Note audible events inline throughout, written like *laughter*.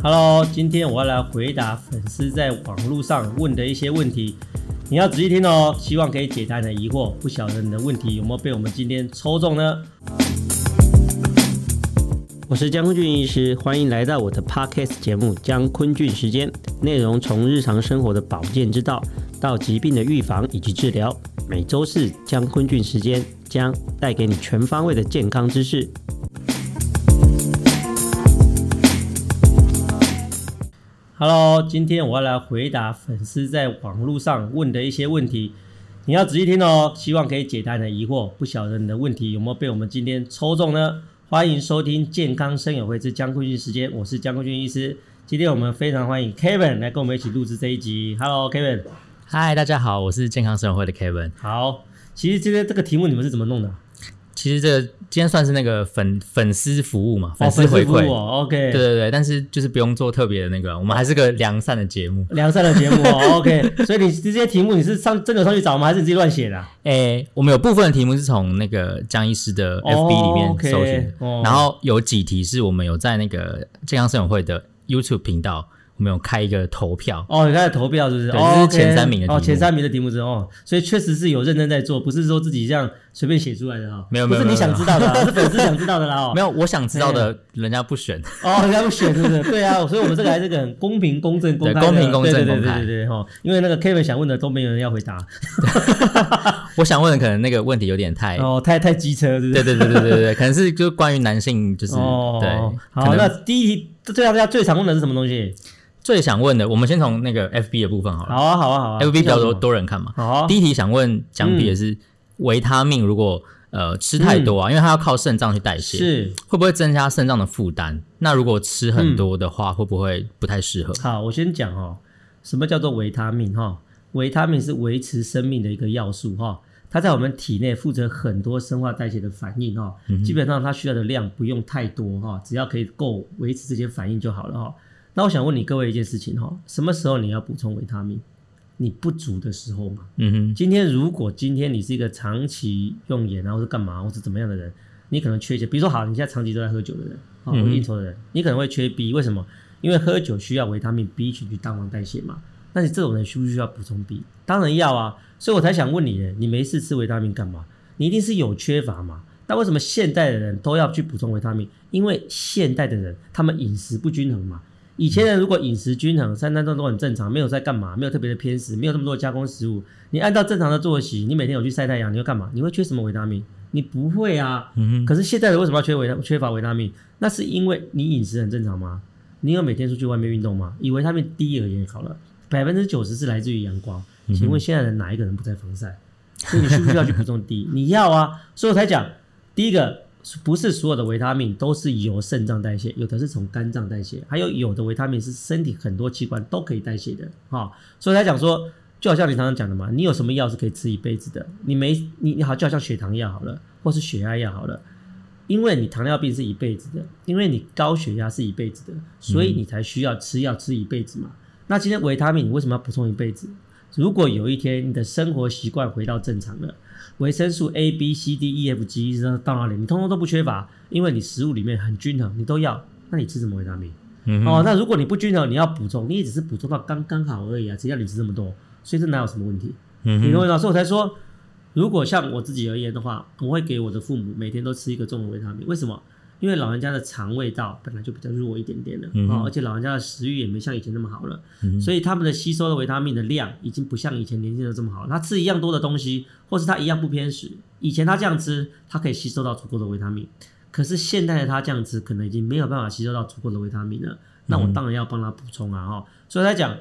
Hello，今天我要来回答粉丝在网络上问的一些问题，你要仔细听哦，希望可以解答你的疑惑。不晓得你的问题有没有被我们今天抽中呢？我是江坤俊医师，欢迎来到我的 Podcast 节目《江坤俊时间》，内容从日常生活的保健之道到疾病的预防以及治疗，每周四江坤俊时间将带给你全方位的健康知识。Hello，今天我要来回答粉丝在网络上问的一些问题，你要仔细听哦，希望可以解答你的疑惑。不晓得你的问题有没有被我们今天抽中呢？欢迎收听健康生友会之江坤俊时间，我是江坤俊医师。今天我们非常欢迎 Kevin 来跟我们一起录制这一集。Hello，Kevin。Hi，大家好，我是健康生友会的 Kevin。好，其实今天这个题目你们是怎么弄的？其实这个今天算是那个粉粉丝服务嘛，粉丝回馈、哦、，OK，对对对，但是就是不用做特别的那个，我们还是个良善的节目，*laughs* 良善的节目、哦、，OK。所以你这些题目你是上真的上去找吗？还是你自己乱写的、啊？诶，我们有部分的题目是从那个江医师的 FB 里面搜寻、哦 okay 哦，然后有几题是我们有在那个健康生友会的 YouTube 频道。我们有开一个投票哦，你开始投票是不是？对，这是前三名的题目哦，前三名的题目是哦，所以确实是有认真在做，不是说自己这样随便写出来的哈、哦。没有没有，不是你想知道的，*laughs* 是粉丝想知道的啦。哦，*laughs* 没有，我想知道的，人家不选哦，人家不选是不是？对啊，所以我们这个还是个很公平、公正、公开的，公平、公正、公开。对对对哈，因为那个 Kevin 想问的都没有人要回答。*laughs* 我想问的可能那个问题有点太哦，太太机车，是不是？对对对对对对，可能是就关于男性，就是哦，对。好，那第一题，最大家最常问的是什么东西？最想问的，我们先从那个 FB 的部分好了。好啊，好啊，好啊。FB 比较多多人看嘛。好啊。第一题想问讲比的是维他命，如果呃吃太多啊，因为它要靠肾脏去代谢，是会不会增加肾脏的负担？那如果吃很多的话，会不会不太适合？好，我先讲哦，什么叫做维他命哈？维他命是维持生命的一个要素哈，它在我们体内负责很多生化代谢的反应哈，基本上它需要的量不用太多哈，只要可以够维持这些反应就好了哈。那我想问你各位一件事情哈，什么时候你要补充维他命？你不足的时候嘛。嗯哼。今天如果今天你是一个长期用盐然后是干嘛，或是怎么样的人，你可能缺一些。比如说好，你现在长期都在喝酒的人，啊，有应酬的人，你可能会缺 B。为什么？因为喝酒需要维他命 B 群去帮忙代谢嘛。那你这种人需不需要补充 B？当然要啊。所以我才想问你，你没事吃维他命干嘛？你一定是有缺乏嘛。那为什么现代的人都要去补充维他命？因为现代的人他们饮食不均衡嘛。以前人如果饮食均衡，三餐都都很正常，没有在干嘛，没有特别的偏食，没有这么多加工食物，你按照正常的作息，你每天有去晒太阳，你会干嘛？你会缺什么维他命？你不会啊。嗯。可是现在人为什么要缺维他缺乏维他命？那是因为你饮食很正常吗？你有每天出去外面运动吗？以维他命 D 而言好了，百分之九十是来自于阳光。请问现在人哪一个人不在防晒？所以你需不需要去补充 D？你要啊。所以我才讲第一个。不是所有的维他命都是由肾脏代谢，有的是从肝脏代谢，还有有的维他命是身体很多器官都可以代谢的哈、哦。所以他讲说，就好像你常常讲的嘛，你有什么药是可以吃一辈子的？你没你你好，就好像血糖药好了，或是血压药好了，因为你糖尿病是一辈子的，因为你高血压是一辈子的，所以你才需要吃药吃一辈子嘛。那今天维他命你为什么要补充一辈子？如果有一天你的生活习惯回到正常了。维生素 A、B、C、D、E、F、G 到哪里，你通通都不缺乏，因为你食物里面很均衡，你都要。那你吃什么维他命？嗯、哦，那如果你不均衡，你要补充，你也只是补充到刚刚好而已啊，只要你吃这么多，所以这哪有什么问题？嗯，你懂我意思？所以我才说，如果像我自己而言的话，我会给我的父母每天都吃一个综合维他命，为什么？因为老人家的肠胃道本来就比较弱一点点了，嗯、哦，而且老人家的食欲也没像以前那么好了，嗯、所以他们的吸收的维他命的量已经不像以前年轻人这么好。他吃一样多的东西，或是他一样不偏食，以前他这样吃，他可以吸收到足够的维他命。可是现在的他这样吃，可能已经没有办法吸收到足够的维他命了。那我当然要帮他补充啊，哈、哦。所以他讲，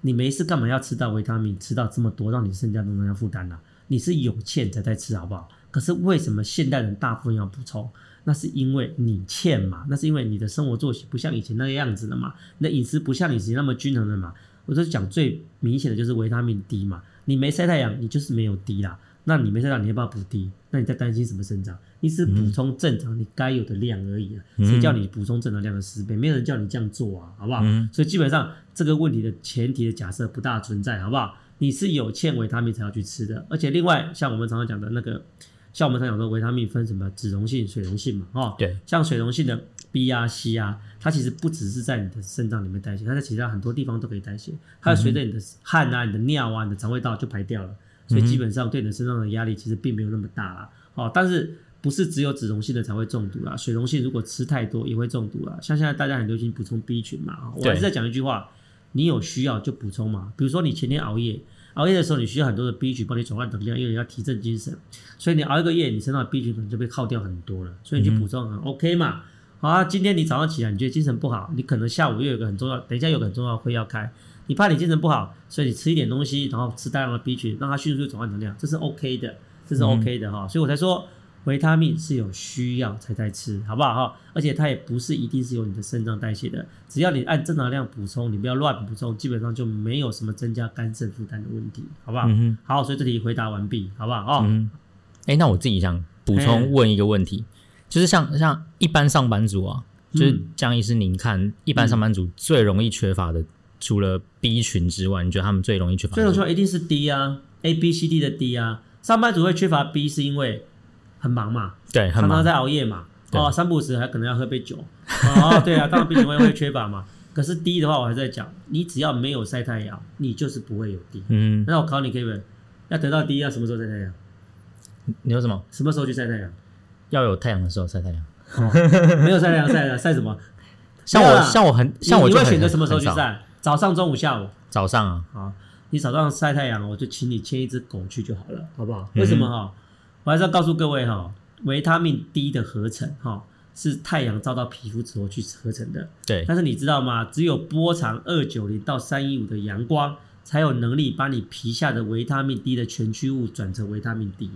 你没事干嘛要吃到维他命，吃到这么多，让你身家都能要负担了？你是有欠才在吃，好不好？可是为什么现代人大部分要补充？那是因为你欠嘛，那是因为你的生活作息不像以前那个样子了嘛，你的饮食不像以前那么均衡了嘛。我就讲最明显的就是维他命 D 嘛，你没晒太阳，你就是没有 D 啦。那你没晒太阳，你要不要补 D？那你在担心什么生长？你只是补充正常你该有的量而已啊。谁叫你补充正常量的十倍？没有人叫你这样做啊，好不好？所以基本上这个问题的前提的假设不大存在，好不好？你是有欠维他命才要去吃的，而且另外像我们常常讲的那个。像我们常讲说维他命分什么脂溶性、水溶性嘛，哈，对，像水溶性的 B 啊、C 啊，它其实不只是在你的肾脏里面代谢，它在其他很多地方都可以代谢，它随着你的汗啊、你的尿啊、你的肠胃道就排掉了，所以基本上对你的肾脏的压力其实并没有那么大啦。哦，但是不是只有脂溶性的才会中毒啦？水溶性如果吃太多也会中毒啦。像现在大家很流行补充 B 群嘛，我还是在讲一句话，你有需要就补充嘛。比如说你前天熬夜。熬夜的时候，你需要很多的 B 群帮你转换能量，因为你要提振精神，所以你熬一个夜，你身上的 B 群可能就被耗掉很多了，所以你去补充很 OK 嘛。好啊，今天你早上起来你觉得精神不好，你可能下午又有个很重要，等一下有个很重要的会要开，你怕你精神不好，所以你吃一点东西，然后吃大量的 B 群，让它迅速转换能量，这是 OK 的，这是 OK 的哈，所以我才说。维他命是有需要才在吃，好不好哈？而且它也不是一定是由你的肾脏代谢的，只要你按正常量补充，你不要乱补充，基本上就没有什么增加肝肾负担的问题，好不好？嗯、好，所以这题回答完毕，好不好？哦，哎、嗯欸，那我自己想补充问一个问题，就是像像一般上班族啊，就是江医师，您看一般上班族最容易缺乏的，嗯、除了 B 群之外，你觉得他们最容易缺乏的？最容易缺乏一定是 D 啊，A B C D 的 D 啊，上班族会缺乏 B 是因为。很忙嘛，对，很忙，常常在熬夜嘛，哦，三不五时还可能要喝杯酒，哦，*laughs* 对啊，当然 B 群会会缺乏嘛。可是低的话，我还在讲，你只要没有晒太阳，你就是不会有 D。嗯，那我考你，Kevin，要得到低要什么时候晒太阳？你说什么？什么时候去晒太阳？要有太阳的时候晒太阳。没有晒太阳晒的晒什么？像我像我很像我就会选择什么时候去晒？早上、中午、下午？早上啊。好，你早上晒太阳，我就请你牵一只狗去就好了，好不好？为什么哈？我还是要告诉各位哈，维他命 D 的合成哈是太阳照到皮肤之后去合成的。对。但是你知道吗？只有波长二九零到三一五的阳光才有能力把你皮下的维他命 D 的全驱物转成维他命 D。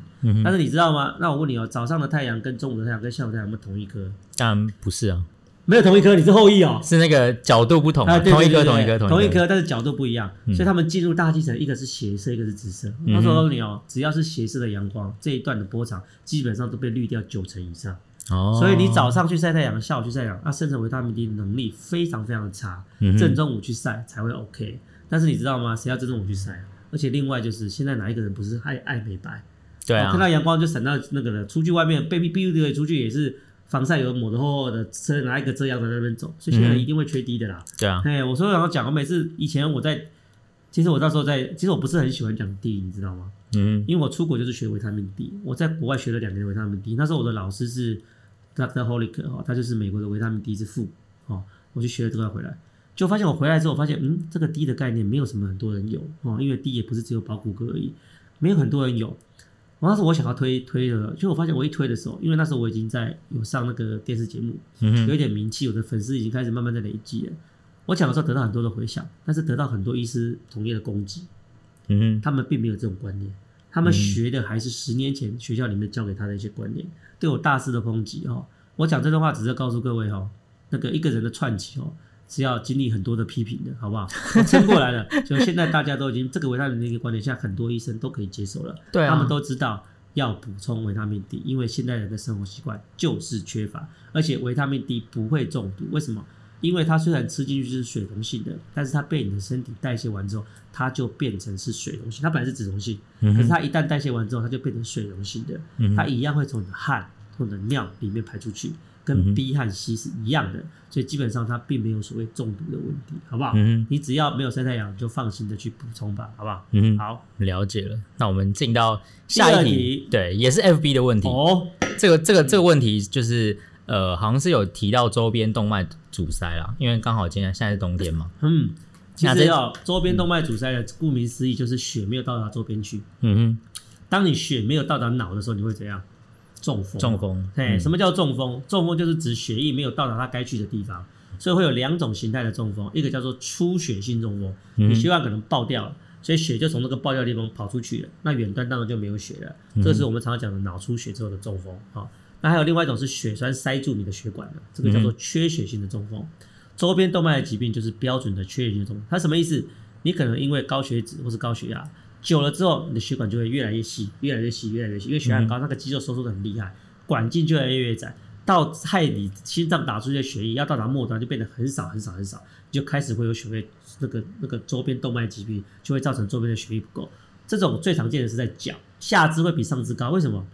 但是你知道吗？那我问你哦，早上的太阳跟中午的太阳跟下午太阳有没有同一颗？当然不是啊。没有同一颗，你是后羿哦。是那个角度不同啊。同一颗，同一颗，同一颗，但是角度不一样，所以他们进入大气层，一个是斜射，一个是直射。他说你哦，只要是斜射的阳光，这一段的波长基本上都被滤掉九成以上。哦。所以你早上去晒太阳，下午去晒太阳，那生成维他命 D 的能力非常非常的差。正中午去晒才会 OK。但是你知道吗？谁要正中午去晒？而且另外就是现在哪一个人不是爱爱美白？对啊。看到阳光就闪到那个了，出去外面被 B U 的出去也是。防晒油抹的厚厚的，车拿一个遮阳在那边走，所以现在一定会缺 D 的啦。嗯、对啊，哎，我说我要讲，我每次以前我在，其实我那时候在，其实我不是很喜欢讲 D，你知道吗？嗯，因为我出国就是学维他命 D，我在国外学了两年维他命 D，那时候我的老师是 Dr. Holick 哈，他就是美国的维他命 D 之父哦，我去学了这个回来，就发现我回来之后发现，嗯，这个 D 的概念没有什么很多人有哦，因为 D 也不是只有保骨骼而已，没有很多人有。我那时我想要推推的，就我发现我一推的时候，因为那时候我已经在有上那个电视节目，有一点名气，我的粉丝已经开始慢慢在累积了。我讲的时候得到很多的回响，但是得到很多医师同业的攻击。嗯，他们并没有这种观念，他们学的还是十年前学校里面教给他的一些观念，对我大肆的抨击哦。我讲这段话只是告诉各位哦，那个一个人的串起哦。是要经历很多的批评的，好不好？撑过来了，*laughs* 所以现在大家都已经这个维他命的一个观点，现在很多医生都可以接受了。对啊，他们都知道要补充维他命 D，因为现代人的生活习惯就是缺乏，而且维他命 D 不会中毒。为什么？因为它虽然吃进去是水溶性的，但是它被你的身体代谢完之后，它就变成是水溶性。它本来是脂溶性，可是它一旦代谢完之后，它就变成水溶性的。它一样会从你的汗或者尿里面排出去。跟 B 和 C 是一样的，所以基本上它并没有所谓中毒的问题，好不好？嗯，你只要没有晒太阳，就放心的去补充吧，好不好？嗯，好，了解了。那我们进到下一题，对，也是 FB 的问题。哦，这个这个这个问题就是呃，好像是有提到周边动脉阻塞啦，因为刚好今天现在是冬天嘛。嗯，其实要周边动脉阻塞的，顾名思义就是血没有到达周边去。嗯哼，当你血没有到达脑的时候，你会怎样？中风，中风，哎，什么叫中风？中风就是指血液没有到达它该去的地方，所以会有两种形态的中风，一个叫做出血性中风，你血管可能爆掉了，所以血就从那个爆掉的地方跑出去了，那远端当然就没有血了，这是我们常常讲的脑出血之后的中风啊。那还有另外一种是血栓塞住你的血管的，这个叫做缺血性的中风。周边动脉的疾病就是标准的缺血性的中风，它什么意思？你可能因为高血脂或是高血压。久了之后，你的血管就会越来越细，越来越细，越来越细，因为血压高，那个肌肉收缩的很厉害，管径就越来越窄，到害你心脏打出去的血液要到达末端就变得很少很少很少，你就开始会有血液那个那个周边动脉疾病，就会造成周边的血液不够。这种最常见的是在脚，下肢会比上肢高，为什么？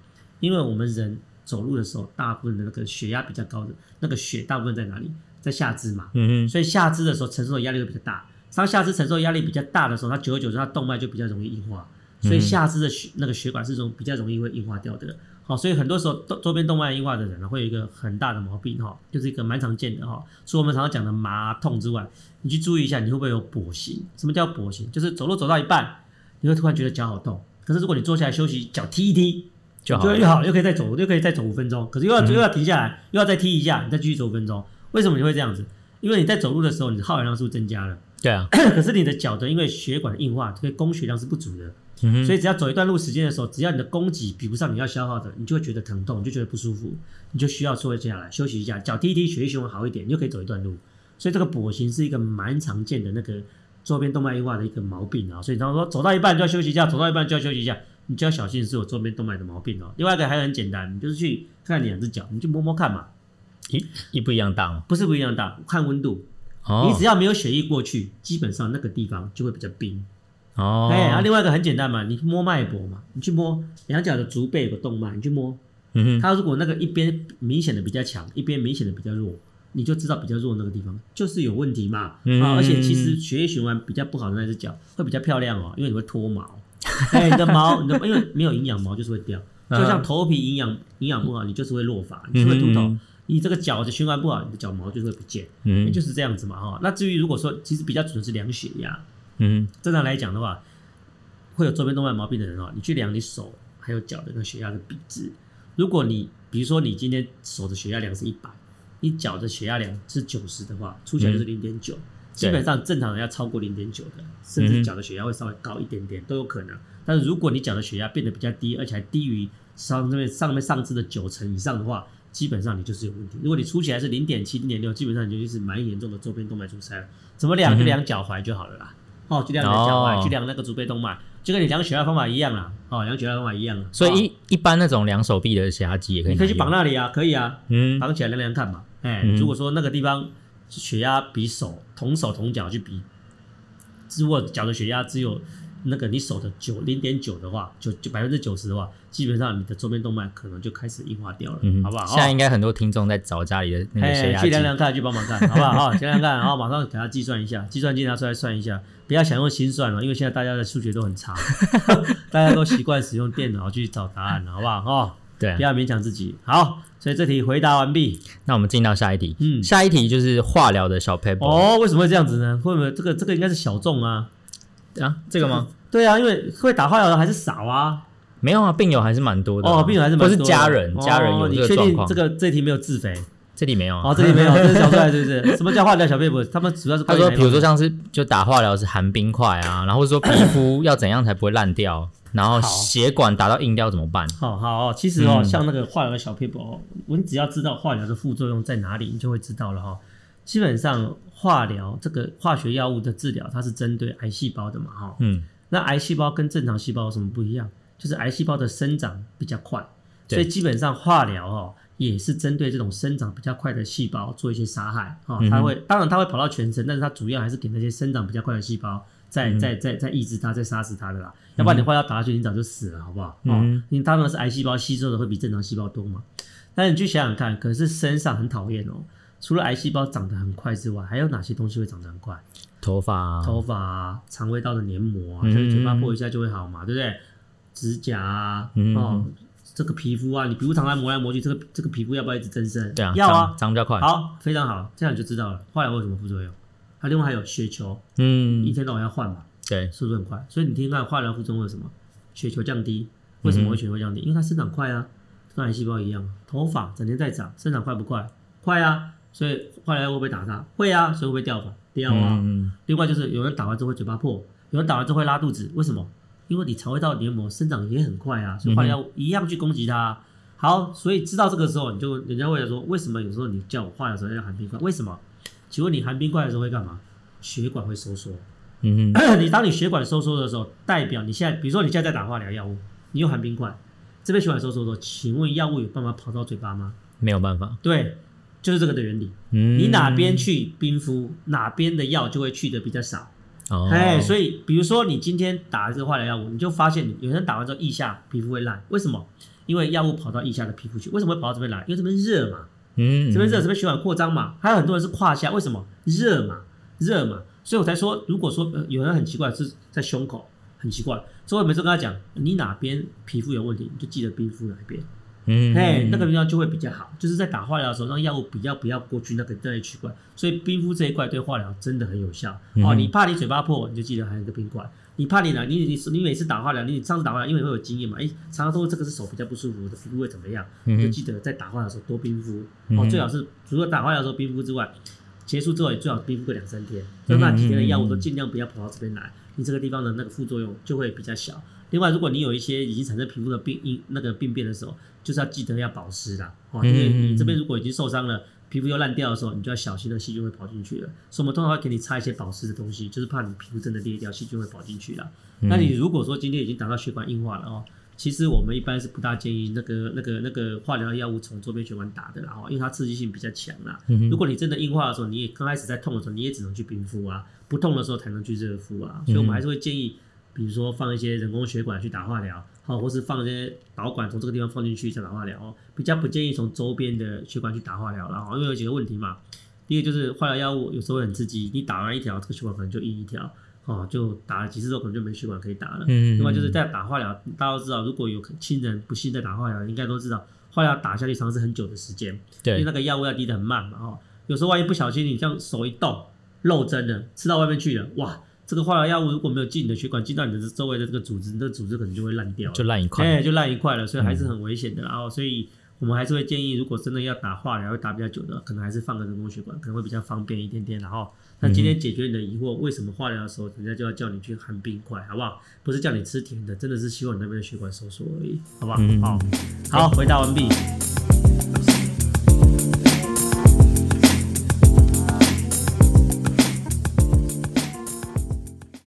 因为我们人走路的时候，大部分的那个血压比较高的那个血，大部分在哪里？在下肢嘛。嗯嗯。所以下肢的时候承受的压力会比较大。当下肢承受压力比较大的时候，它久而久之，它动脉就比较容易硬化。所以下肢的血那个血管是这种比较容易会硬化掉的。好，所以很多时候周周边动脉硬化的人呢，会有一个很大的毛病哈，就是一个蛮常见的哈。除了我们常常讲的麻痛之外，你去注意一下，你会不会有跛行？什么叫跛行？就是走路走到一半，你会突然觉得脚好痛。可是如果你坐下来休息，脚踢一踢，就好，又好，又可以再走，又可以再走五分钟。可是又要又要停下来，又要再踢一下，你再继续走五分钟。为什么你会这样子？因为你在走路的时候，你的耗氧量是不是增加了？对啊。*coughs* 可是你的脚的因为血管硬化，所以供血量是不足的。嗯、所以只要走一段路时间的时候，只要你的供给比不上你要消耗的，你就会觉得疼痛，你就觉得不舒服，你就需要坐下来休息一下，脚踢一踢，血液循环好一点，你就可以走一段路。所以这个跛行是一个蛮常见的那个周边动脉硬化的一个毛病啊。所以他说走到一半就要休息一下，走到一半就要休息一下，你就要小心是有周边动脉的毛病哦。另外一个还很简单，你就是去看两只脚，你就摸摸看嘛，一一不一样大吗？不是不一样大，看温度。哦，你只要没有血液过去，基本上那个地方就会比较冰。哦，哎，然后另外一个很简单嘛，你摸脉搏嘛，你去摸两脚的足背有个动脉，你去摸，嗯哼，它如果那个一边明显的比较强，一边明显的比较弱，你就知道比较弱那个地方就是有问题嘛。嗯，而且其实血液循环比较不好的那只脚会比较漂亮哦，因为你会脱毛，*laughs* 哎，你的毛，你的因为没有营养毛就是会掉，就像头皮营养营养不好，你就是会落发，你就会秃头。你这个脚的循环不好，你的脚毛就会不见，嗯，就是这样子嘛哈。那至于如果说其实比较准的是量血压。嗯，正常来讲的话，会有周边动脉毛病的人哦，你去量你手还有脚的那个血压的比值。如果你比如说你今天手的血压量是一百，你脚的血压量是九十的话，出起来就是零点九。基本上正常人要超过零点九的，甚至脚的血压会稍微高一点点都有可能。但是如果你脚的血压变得比较低，而且还低于上面上面上肢的九成以上的话，基本上你就是有问题。如果你出起来是零点七、零点六，基本上你就是蛮严重的周边动脉阻塞了。怎么量？就量脚踝就好了啦。哦，就量你的脚踝，去量那个足背动脉，就跟你量血压方法一样啦。哦，量血压方法一样。所以一一般那种量手臂的血压计也可以，你可以去绑那里啊，可以啊，嗯，绑起来量量看嘛。哎，如果说那个地方血压比手同手同脚去比，如果脚的血压只有。那个你手的九零点九的话，就就百分之九十的话，基本上你的周边动脉可能就开始硬化掉了，嗯、好不好？现在应该很多听众在找家里的那个血压计，去量量看，去帮忙看，好不好？*laughs* 好，量量看，然后马上给他计算一下，计算机拿出来算一下，不要想用心算了，因为现在大家的数学都很差，*laughs* 大家都习惯使用电脑去找答案了，好不好？哦，对，不要勉强自己。好，所以这题回答完毕，那我们进到下一题。嗯，下一题就是化疗的小 paper。哦，为什么会这样子呢？会不会这个这个应该是小众啊？啊，这个吗？对啊，因为会打化疗的还是少啊。没有啊，病友还是蛮多的哦，病友还是蛮多的。都是家人，家人有这个状况。你确定这个这题没有自肥？这题没有。哦，这题没有，*laughs* 这是小出来是不是？什么叫化疗小撇步？他们主要是他说，比如说像是就打化疗是含冰块啊，然后说皮肤要怎样才不会烂掉，然后血管打到硬掉怎么办？好好哦，其实哦，像那个化疗的小撇步哦，我们只要知道化疗的副作用在哪里，你就会知道了哈。基本上化疗这个化学药物的治疗，它是针对癌细胞的嘛哈。嗯。那癌细胞跟正常细胞有什么不一样？就是癌细胞的生长比较快，所以基本上化疗哦也是针对这种生长比较快的细胞做一些杀害啊。它会当然它会跑到全身，但是它主要还是给那些生长比较快的细胞在在在在抑制它，在杀死它的啦。要不然你化疗打下去，你早就死了，好不好？嗯，你当然是癌细胞吸收的会比正常细胞多嘛。但是你去想想看，可是身上很讨厌哦，除了癌细胞长得很快之外，还有哪些东西会长得很快？头发、啊，头发啊，肠胃道的黏膜啊，就是嘴巴破一下就会好嘛，嗯、对不对？指甲啊，嗯、哦，这个皮肤啊，你皮肤常常磨来磨去，这个这个皮肤要不要一直增生？对啊，要啊，长比较快。好，非常好，这样你就知道了。化疗有什么副作用？它另外还有血球，嗯，一天到晚要换嘛，对，速度很快。所以你听看化疗副作用有什么？血球降低，为什么会血球降低？嗯、因为它生长快啊，跟癌细胞一样。头发整天在长，生长快不快？快啊，所以化疗会不会打它？会啊，所以会不会掉发？掉啊！嗯、另外就是有人打完之后会嘴巴破，有人打完之后会拉肚子，为什么？因为你肠胃道黏膜生长也很快啊，所以化疗一样去攻击它。好，所以知道这个时候，你就人家会来说，为什么有时候你叫我化疗的时候要含冰块？为什么？请问你含冰块的时候会干嘛？血管会收缩。嗯哼 *coughs* 你当你血管收缩的时候，代表你现在，比如说你现在在打化疗药物，你又含冰块，这边血管收缩的时候，请问药物有办法跑到嘴巴吗？没有办法。对。就是这个的原理，嗯，你哪边去冰敷，哪边的药就会去的比较少。哦，哎，所以比如说你今天打了这个化疗药物，你就发现有人打完之后腋下皮肤会烂，为什么？因为药物跑到腋下的皮肤去，为什么会跑到这边来？因为这边热嘛，嗯，这边热，这边血管扩张嘛。还有很多人是胯下，为什么？热嘛，热嘛。所以我才说，如果说、呃、有人很奇怪是在胸口，很奇怪，所以我每次跟他讲，你哪边皮肤有问题，你就记得冰敷哪一边。嗯，哎，那个地方就会比较好，就是在打化疗的时候，让药物比较不要过去那个这类区块，所以冰敷这一块对化疗真的很有效。嗯、哦，你怕你嘴巴破，你就记得还有一个冰块。你怕你哪，你你你每次打化疗，你上次打化疗，因为会有经验嘛，哎，常常都这个是手比较不舒服的，皮肤会怎么样？嗯、就记得在打化疗的时候多冰敷。哦，最好是除了打化疗的时候冰敷之外，结束之后也最好冰敷个两三天，就那几天的药物都尽量不要跑到这边来，你这个地方的那个副作用就会比较小。另外，如果你有一些已经产生皮肤的病因那个病变的时候，就是要记得要保湿啦，哦，因为你这边如果已经受伤了，皮肤又烂掉的时候，你就要小心的细菌会跑进去了。所以我们通常会给你擦一些保湿的东西，就是怕你皮肤真的裂掉，细菌会跑进去了。那你如果说今天已经达到血管硬化了哦，其实我们一般是不大建议那个那个那个化疗药物从周边血管打的啦，哦，因为它刺激性比较强啦。如果你真的硬化的时候，你也刚开始在痛的时候，你也只能去冰敷啊，不痛的时候才能去热敷啊。所以我们还是会建议。比如说放一些人工血管去打化疗，好，或是放一些导管从这个地方放进去再打化疗哦。比较不建议从周边的血管去打化疗了，因为有几个问题嘛。第一个就是化疗药物有时候会很刺激，你打完一条，这个血管可能就硬一条，哦，就打了几次之后可能就没血管可以打了。嗯。另外就是在打化疗，大家都知道，如果有亲人不幸在打化疗，应该都知道，化疗打下去常常是很久的时间，对，因为那个药物要滴得很慢嘛，哦，有时候万一不小心你这样手一动漏针了，吃到外面去了，哇！这个化疗药物如果没有进你的血管，进到你的周围的这个组织，那个组织可能就会烂掉，就烂一块，哎，就烂一块了，所以还是很危险的。然后，所以我们还是会建议，如果真的要打化疗，要打比较久的，可能还是放个人工血管，可能会比较方便一点点。然后，那今天解决你的疑惑，为什么化疗的时候人家就要叫你去含冰块，好不好？不是叫你吃甜的，真的是希望你那边的血管收缩而已，好不好？好，好，回答完毕。